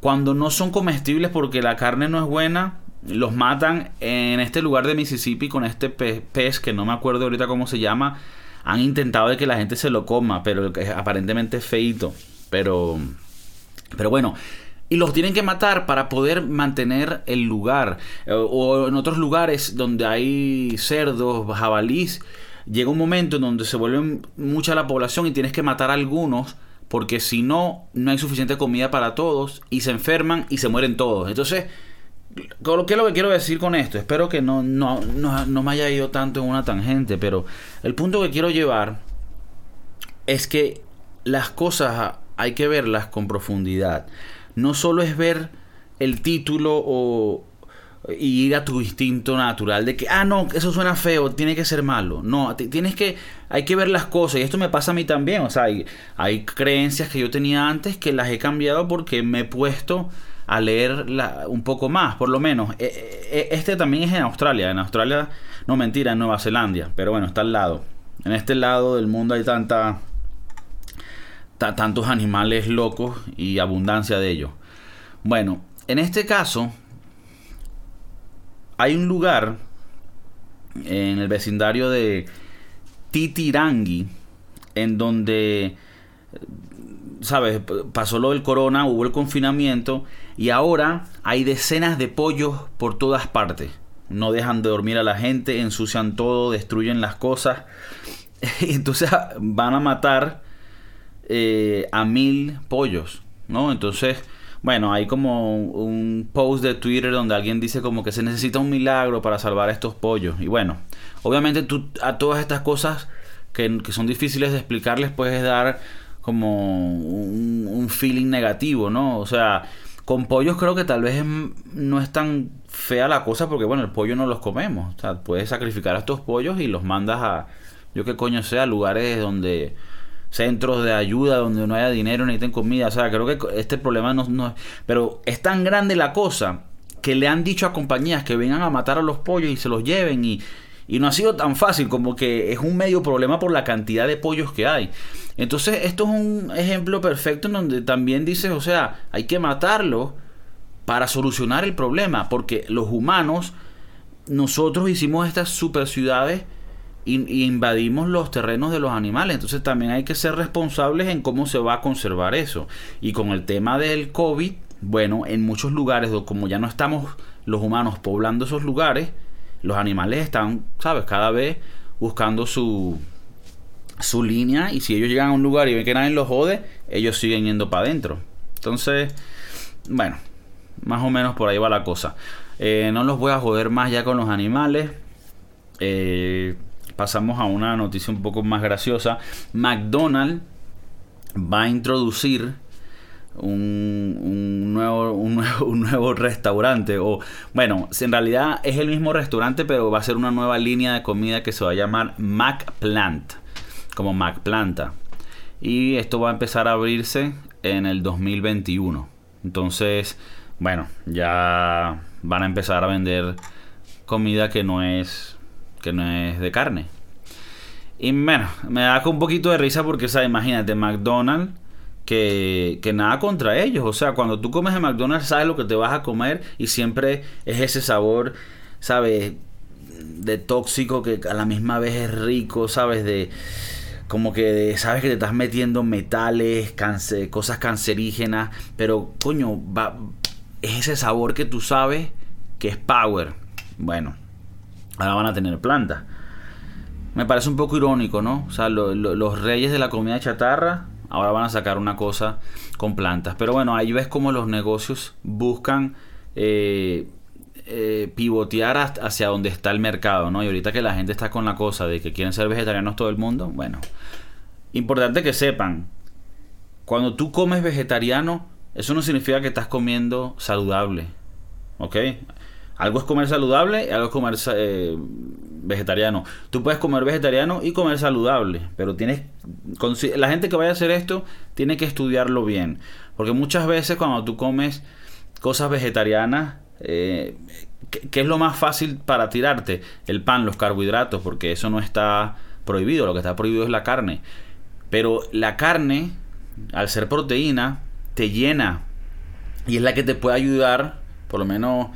Cuando no son comestibles porque la carne no es buena, los matan en este lugar de Mississippi con este pez, que no me acuerdo ahorita cómo se llama. Han intentado de que la gente se lo coma, pero aparentemente es feito. Pero Pero bueno, y los tienen que matar para poder mantener el lugar. Eh, o en otros lugares donde hay cerdos, jabalís, llega un momento en donde se vuelve mucha la población y tienes que matar a algunos porque si no, no hay suficiente comida para todos y se enferman y se mueren todos. Entonces, ¿qué es lo que quiero decir con esto? Espero que no, no, no, no me haya ido tanto en una tangente, pero el punto que quiero llevar es que las cosas hay que verlas con profundidad no solo es ver el título o y ir a tu instinto natural de que, ah, no, eso suena feo, tiene que ser malo. No, tienes que, hay que ver las cosas y esto me pasa a mí también. O sea, hay, creencias que yo tenía antes que las he cambiado porque me he puesto a leer un poco más, por lo menos. E, e, este también es en Australia. En Australia, no mentira, en Nueva Zelanda, pero bueno, está al lado. En este lado del mundo hay tanta tantos animales locos y abundancia de ellos. Bueno, en este caso hay un lugar en el vecindario de Titirangi en donde sabes, pasó lo del corona, hubo el confinamiento y ahora hay decenas de pollos por todas partes. No dejan de dormir a la gente, ensucian todo, destruyen las cosas. Entonces van a matar eh, a mil pollos, ¿no? Entonces, bueno, hay como un post de Twitter donde alguien dice como que se necesita un milagro para salvar a estos pollos. Y bueno, obviamente a todas estas cosas que, son difíciles de explicarles puedes dar como un, feeling negativo, ¿no? O sea, con pollos creo que tal vez no es tan fea la cosa porque, bueno, el pollo no los comemos. O sea, puedes sacrificar a estos pollos y los mandas a, yo qué coño sea, lugares donde centros de ayuda donde no haya dinero tengan comida. O sea, creo que este problema no, no... Pero es tan grande la cosa que le han dicho a compañías que vengan a matar a los pollos y se los lleven y, y no ha sido tan fácil como que es un medio problema por la cantidad de pollos que hay. Entonces esto es un ejemplo perfecto en donde también dices, o sea, hay que matarlo para solucionar el problema, porque los humanos, nosotros hicimos estas super ciudades y, invadimos los terrenos de los animales. Entonces también hay que ser responsables en cómo se va a conservar eso. Y con el tema del COVID, bueno, en muchos lugares, como ya no estamos los humanos poblando esos lugares, los animales están, ¿sabes? Cada vez buscando su, su línea y si ellos llegan a un lugar y ven que nadie los jode, ellos siguen yendo para adentro. Entonces, bueno, más o menos por ahí va la cosa. Eh, no los voy a joder más ya con los animales. Eh, pasamos a una noticia un poco más graciosa. McDonald's va a introducir un, nuevo, un, nuevo, restaurante. O, bueno, en realidad es el mismo restaurante, pero va a ser una nueva línea de comida que se va a llamar McPlant. Como McPlanta. Y esto va a empezar a abrirse en el 2021. Entonces, bueno, ya van a empezar a vender comida que no es que no es de carne. Y bueno, me da un poquito de risa porque, o sea, imagínate, McDonald's, que, que nada contra ellos. O sea, cuando tú comes en McDonald's, sabes lo que te vas a comer y siempre es ese sabor, ¿sabes? De tóxico que a la misma vez es rico, ¿sabes? De como que sabes que te estás metiendo metales, cosas cancerígenas, pero coño, va, es ese sabor que tú sabes que es power. Bueno, ahora van a tener plantas. Me parece un poco irónico, ¿no? O sea, los reyes de la comida chatarra ahora van a sacar una cosa con plantas. Pero bueno, ahí ves cómo los negocios buscan eh, eh, pivotear hacia donde está el mercado, ¿no? Y ahorita que la gente está con la cosa de que quieren ser vegetarianos todo el mundo, bueno, importante que sepan, cuando tú comes vegetariano, eso no significa que estás comiendo saludable, ¿ok? Algo es comer saludable y algo es comer eh, vegetariano. Tú puedes comer vegetariano y comer saludable, pero tienes la gente que vaya a hacer esto tiene que estudiarlo bien, porque muchas veces cuando tú comes cosas vegetarianas, eh, ¿qué, es lo más fácil para tirarte? El pan, los carbohidratos, porque eso no está prohibido, lo que está prohibido es la carne. Pero la carne, al ser proteína, te llena y es la que te puede ayudar, por lo menos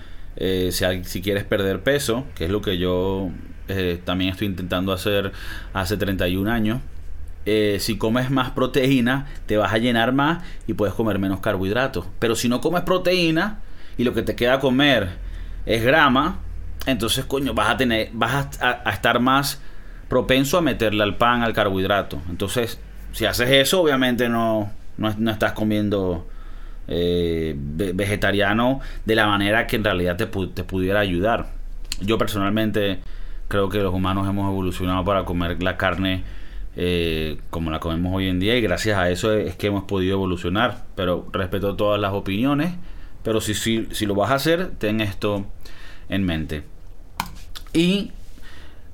eh, si, quieres perder peso, que es lo que yo eh, también estoy intentando hacer hace 31 años, eh, si comes más proteína, te vas a llenar más y puedes comer menos carbohidratos. Pero si no comes proteína y lo que te queda comer es grama, entonces, coño, vas a tener, vas a, estar más propenso a meterle al pan, al carbohidrato. Entonces, si haces eso, obviamente no, no, estás comiendo eh, vegetariano de la manera que en realidad te, pudiera ayudar. Yo personalmente creo que los humanos hemos evolucionado para comer la carne eh, como la comemos hoy en día y gracias a eso es que hemos podido evolucionar. Pero respeto todas las opiniones, pero si, si, si lo vas a hacer, ten esto en mente. Y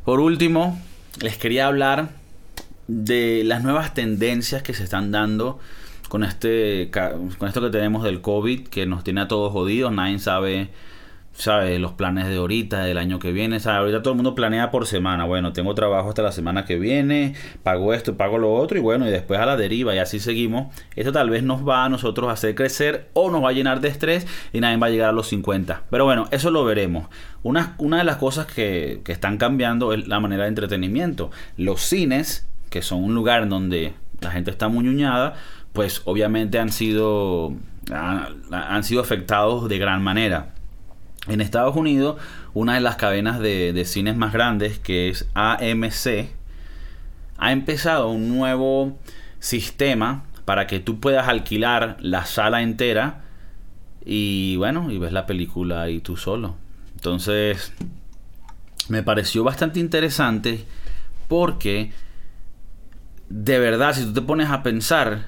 por último, les quería hablar de las nuevas tendencias que se están dando con este con esto que tenemos del COVID que nos tiene a todos jodidos, nadie sabe ¿sabes? Los planes de ahorita, del año que viene, ¿sabes? Ahorita todo el mundo planea por semana. Bueno, tengo trabajo hasta la semana que viene, pago esto, pago lo otro y bueno, y después a la deriva y así seguimos. Esto tal vez nos va a nosotros a hacer crecer o nos va a llenar de estrés y nadie va a llegar a los 50. Pero bueno, eso lo veremos. Una, una de las cosas que, que están cambiando es la manera de entretenimiento. Los cines, que son un lugar en donde la gente está muñuñada, pues obviamente han sido, han sido afectados de gran manera. En Estados Unidos, una de las cadenas de, cines más grandes, que es AMC, ha empezado un nuevo sistema para que tú puedas alquilar la sala entera y bueno, y ves la película ahí tú solo. Entonces, me pareció bastante interesante porque de verdad, si tú te pones a pensar,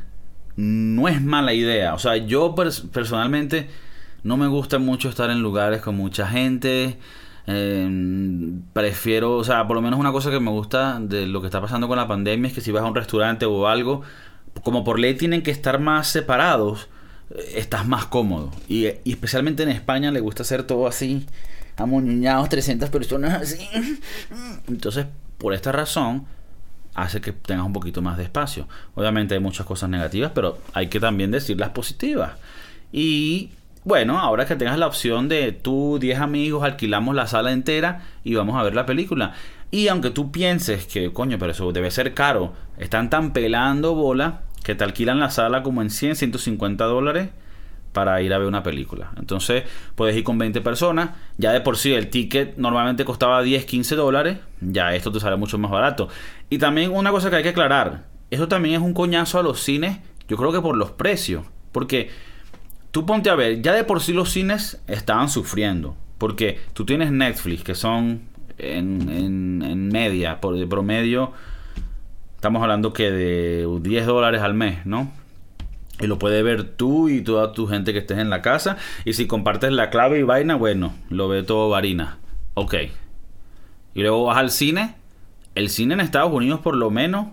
no es mala idea. O sea, yo personalmente no me gusta mucho estar en lugares con mucha gente. Em, prefiero, o sea, por lo menos una cosa que me gusta de lo que está pasando con la pandemia es que si vas a un restaurante o algo, como por ley tienen que estar más separados, eh, estás más cómodo. Y, especialmente en España le gusta hacer todo así, amoñados, 300 personas así. Entonces, por esta razón, hace que tengas un poquito más de espacio. Obviamente hay muchas cosas negativas, pero hay que también decir las positivas. Y bueno, ahora que tengas la opción de tú, 10 amigos, alquilamos la sala entera y vamos a ver la película. Y aunque tú pienses que, coño, pero eso debe ser caro, están tan pelando bola que te alquilan la sala como en 100, 150 dólares para ir a ver una película. Entonces puedes ir con 20 personas. Ya de por sí el ticket normalmente costaba 10, 15 dólares. Ya esto te sale mucho más barato. Y también una cosa que hay que aclarar. Eso también es un coñazo a los cines. Yo creo que por los precios. Porque tú ponte a ver, ya de por sí los cines estaban sufriendo. Porque tú tienes Netflix, que son en, en, media, por de promedio, estamos hablando que de 10 dólares al mes, ¿no? Y lo puedes ver tú y toda tu gente que estés en la casa. Y si compartes la clave y vaina, bueno, lo ve todo varina. Ok. Y luego vas al cine. El cine en Estados Unidos por lo menos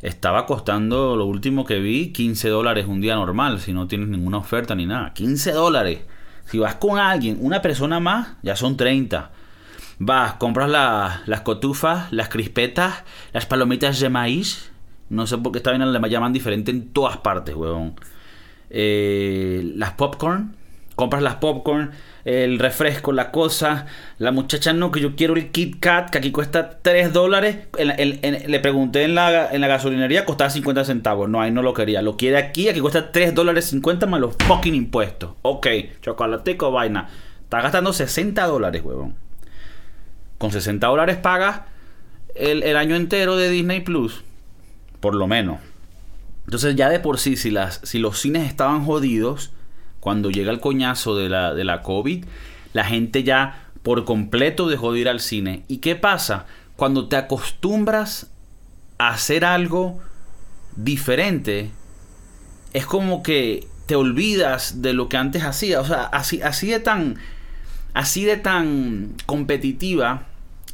estaba costando, lo último que vi, 15 dólares un día normal, si no tienes ninguna oferta ni nada. 15 dólares. Si vas con alguien, una persona más, ya son 30. Vas, compras las cotufas, las crispetas, las palomitas de maíz. No sé por qué esta vaina le llaman diferente en todas partes, weón. Eh, las popcorn. Compras las popcorn el refresco, la cosa. La muchacha no, que yo quiero el Kit Kat, que aquí cuesta 3 dólares. le pregunté en la, en la gasolinería, costaba 50 centavos. No, ahí no lo quería. Lo quiere aquí, aquí cuesta 3 dólares 50 más los fucking impuestos. Ok, chocolatico, vaina. Está gastando 60 dólares, huevón. Con 60 dólares pagas el, el año entero de Disney Plus. Por lo menos. Entonces ya de por sí, si, las, si los cines estaban jodidos cuando llega el coñazo de la, de la COVID, la gente ya por completo dejó de ir al cine. ¿Y qué pasa? Cuando te acostumbras a hacer algo diferente, es como que te olvidas de lo que antes hacías. O sea, así, de tan. Así de tan competitiva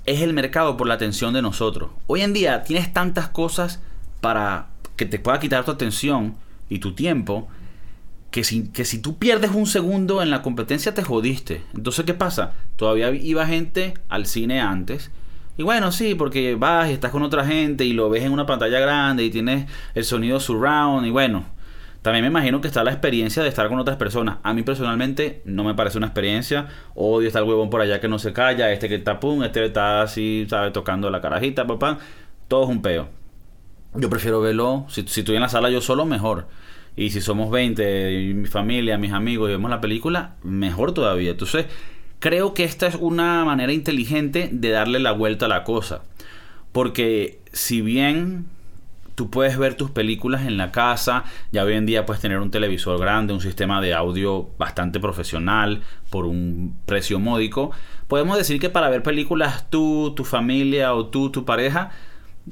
es el mercado por la atención de nosotros. Hoy en día tienes tantas cosas para que te pueda quitar tu atención y tu tiempo que si, que si tú pierdes un segundo en la competencia te jodiste. Entonces, ¿qué pasa? Todavía iba gente al cine antes. Y bueno, sí, porque vas y estás con otra gente y lo ves en una pantalla grande y tienes el sonido surround y bueno. También me imagino que está la experiencia de estar con otras personas. A mí personalmente no me parece una experiencia. Odio estar el huevón por allá que no se calla, este que está pum, este está así, sabe, tocando la carajita, papá. Todo es un peo. yo prefiero verlo, si, si estoy en la sala yo solo, mejor. Y si somos 20, y mi familia, mis amigos, y vemos la película, mejor todavía. Entonces, creo que esta es una manera inteligente de darle la vuelta a la cosa. Porque si bien tú puedes ver tus películas en la casa, ya hoy en día puedes tener un televisor grande, un sistema de audio bastante profesional por un precio módico, podemos decir que para ver películas tú, tu familia o tú, tu pareja,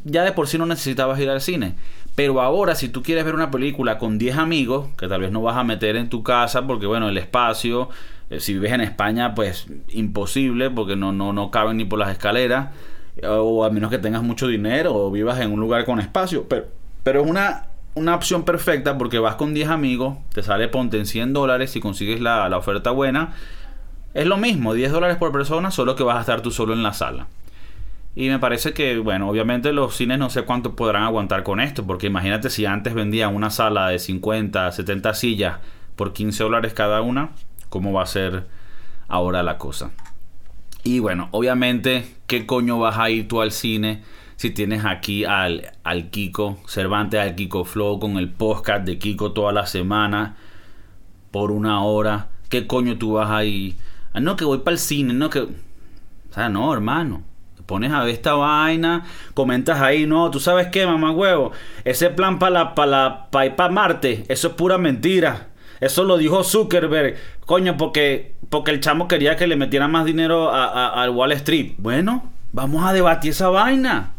ya de por sí no necesitabas ir al cine. Pero ahora, si tú quieres ver una película con 10 amigos, que tal vez no vas a meter en tu casa, porque bueno, el espacio, eh, si vives en España, pues imposible, porque no, no, no caben ni por las escaleras, o a menos que tengas mucho dinero o vivas en un lugar con espacio. Pero, pero es una, una opción perfecta porque vas con 10 amigos, te sale ponte en 100 dólares si consigues la, la oferta buena. Es lo mismo, 10 dólares por persona, solo que vas a estar tú solo en la sala. Y me parece que, bueno, obviamente los cines no sé cuánto podrán aguantar con esto, porque imagínate si antes vendían una sala de 50, 70 sillas por 15 dólares cada una, ¿cómo va a ser ahora la cosa? Y bueno, obviamente, ¿qué coño vas a ir tú al cine si tienes aquí al, al Kiko Cervantes, al Kiko Flow con el podcast de Kiko toda la semana por una hora? ¿Qué coño tú vas a ir? Ah, no, que voy para el cine, no, que... O sea, no, hermano pones a ver esta vaina, comentas ahí, no, tú sabes qué, mamá huevo, ese plan para la, para para Marte, eso es pura mentira. Eso lo dijo Zuckerberg, coño, porque, porque el chamo quería que le metiera más dinero al Wall Street. Bueno, vamos a debatir esa vaina.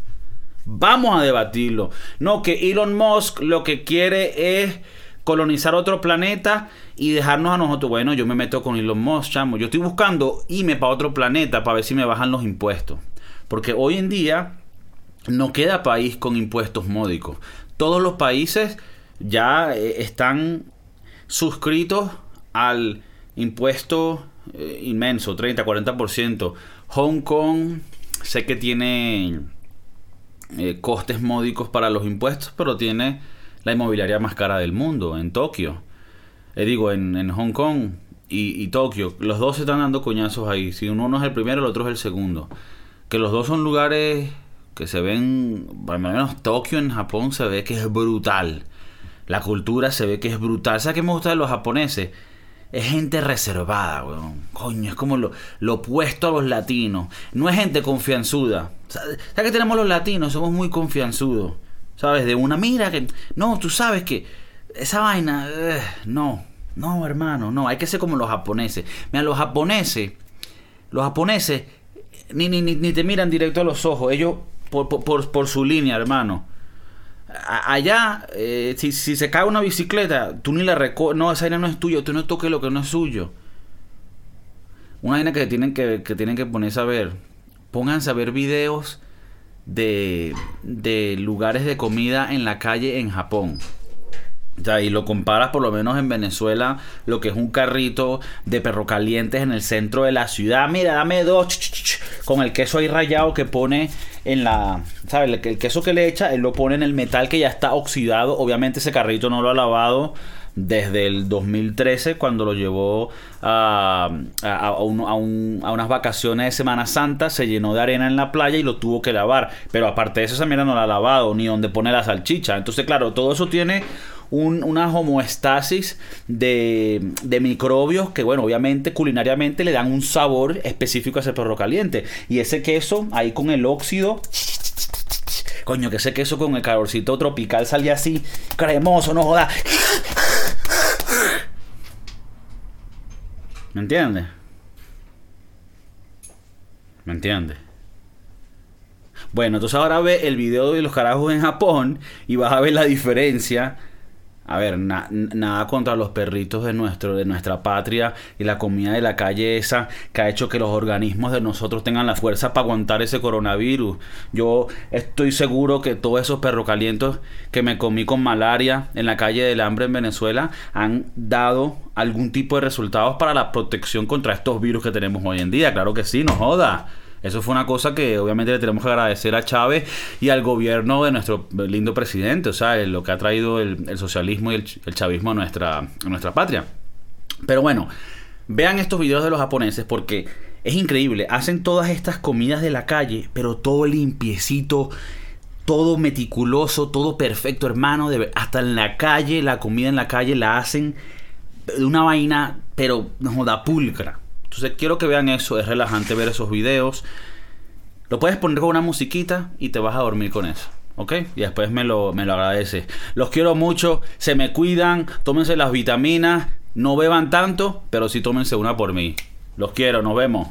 Vamos a debatirlo. No, que Elon Musk lo que quiere es colonizar otro planeta y dejarnos a nosotros. Bueno, yo me meto con Elon Musk, chamo. Yo estoy buscando irme para otro planeta para ver si me bajan los impuestos. Porque hoy en día no queda país con impuestos módicos. Todos los países ya eh, están suscritos al impuesto eh, inmenso, 30-40%. Hong Kong sé que tiene eh, costes módicos para los impuestos, pero tiene la inmobiliaria más cara del mundo, en Tokio. digo, en, Hong Kong y, y, Tokio. Los dos se están dando coñazos ahí. Si uno no es el primero, el otro es el segundo que los dos son lugares que se ven, lo menos Tokio en Japón se ve que es brutal. La cultura se ve que es brutal. ¿Sabes qué me gusta de los japoneses? Es gente reservada, weón. Coño, es como lo, opuesto a los latinos. No es gente confianzuda. ¿Sabes qué tenemos los latinos? Somos muy confianzudos. ¿Sabes? De una mira que... No, tú sabes que... Esa vaina... Eh, no. No, hermano, no. Hay que ser como los japoneses. Mira, los japoneses... Los japoneses ni, ni, ni te miran directo a los ojos. Ellos, por, por, por su línea, hermano. allá, eh, si, si, se cae una bicicleta, tú ni la recoges. No, esa vaina no es tuya. Tú no toques lo que no es suyo. Una vaina que tienen que, que tienen que ponerse a ver. Pónganse a ver videos de, de lugares de comida en la calle en Japón y lo comparas por lo menos en Venezuela, lo que es un carrito de perro calientes en el centro de la ciudad. Mira, dame dos con el queso ahí rayado que pone en la, ¿sabes? El, queso que le echa, él lo pone en el metal que ya está oxidado. Obviamente ese carrito no lo ha lavado desde el 2013 cuando lo llevó a, a, unas vacaciones de Semana Santa, se llenó de arena en la playa y lo tuvo que lavar. Pero aparte de eso, esa mierda no la ha lavado, ni donde pone la salchicha. Entonces, claro, todo eso tiene una homoestasis de, de, microbios que, bueno, obviamente culinariamente le dan un sabor específico a ese perro caliente. Y ese queso, ahí con el óxido, coño, que ese queso con el calorcito tropical salía así, cremoso, no joda. ¿Me entiendes? ¿Me entiendes? Bueno, entonces ahora ve el video de los carajos en Japón y vas a ver la diferencia a ver, nada contra los perritos de, nuestro, de nuestra patria y la comida de la calle esa que ha hecho que los organismos de nosotros tengan la fuerza para aguantar ese coronavirus. Yo estoy seguro que todos esos perrocalientos que me comí con malaria en la calle del hambre en Venezuela han dado algún tipo de resultados para la protección contra estos virus que tenemos hoy en día. Claro que sí, no joda. Eso fue una cosa que obviamente le tenemos que agradecer a Chávez y al gobierno de nuestro lindo presidente, o sea, lo que ha traído el, socialismo y el, chavismo a nuestra, nuestra patria. Pero bueno, vean estos videos de los japoneses porque es increíble, hacen todas estas comidas de la calle, pero todo limpiecito, todo meticuloso, todo perfecto, hermano. De, hasta en la calle, la comida en la calle la hacen de una vaina, pero no joda pulcra. Entonces quiero que vean eso, es relajante ver esos videos. Lo puedes poner con una musiquita y te vas a dormir con eso. ¿Ok? Y después me lo, me lo agradeces. Los quiero mucho, se me cuidan, tómense las vitaminas, no beban tanto, pero sí tómense una por mí. Los quiero, nos vemos.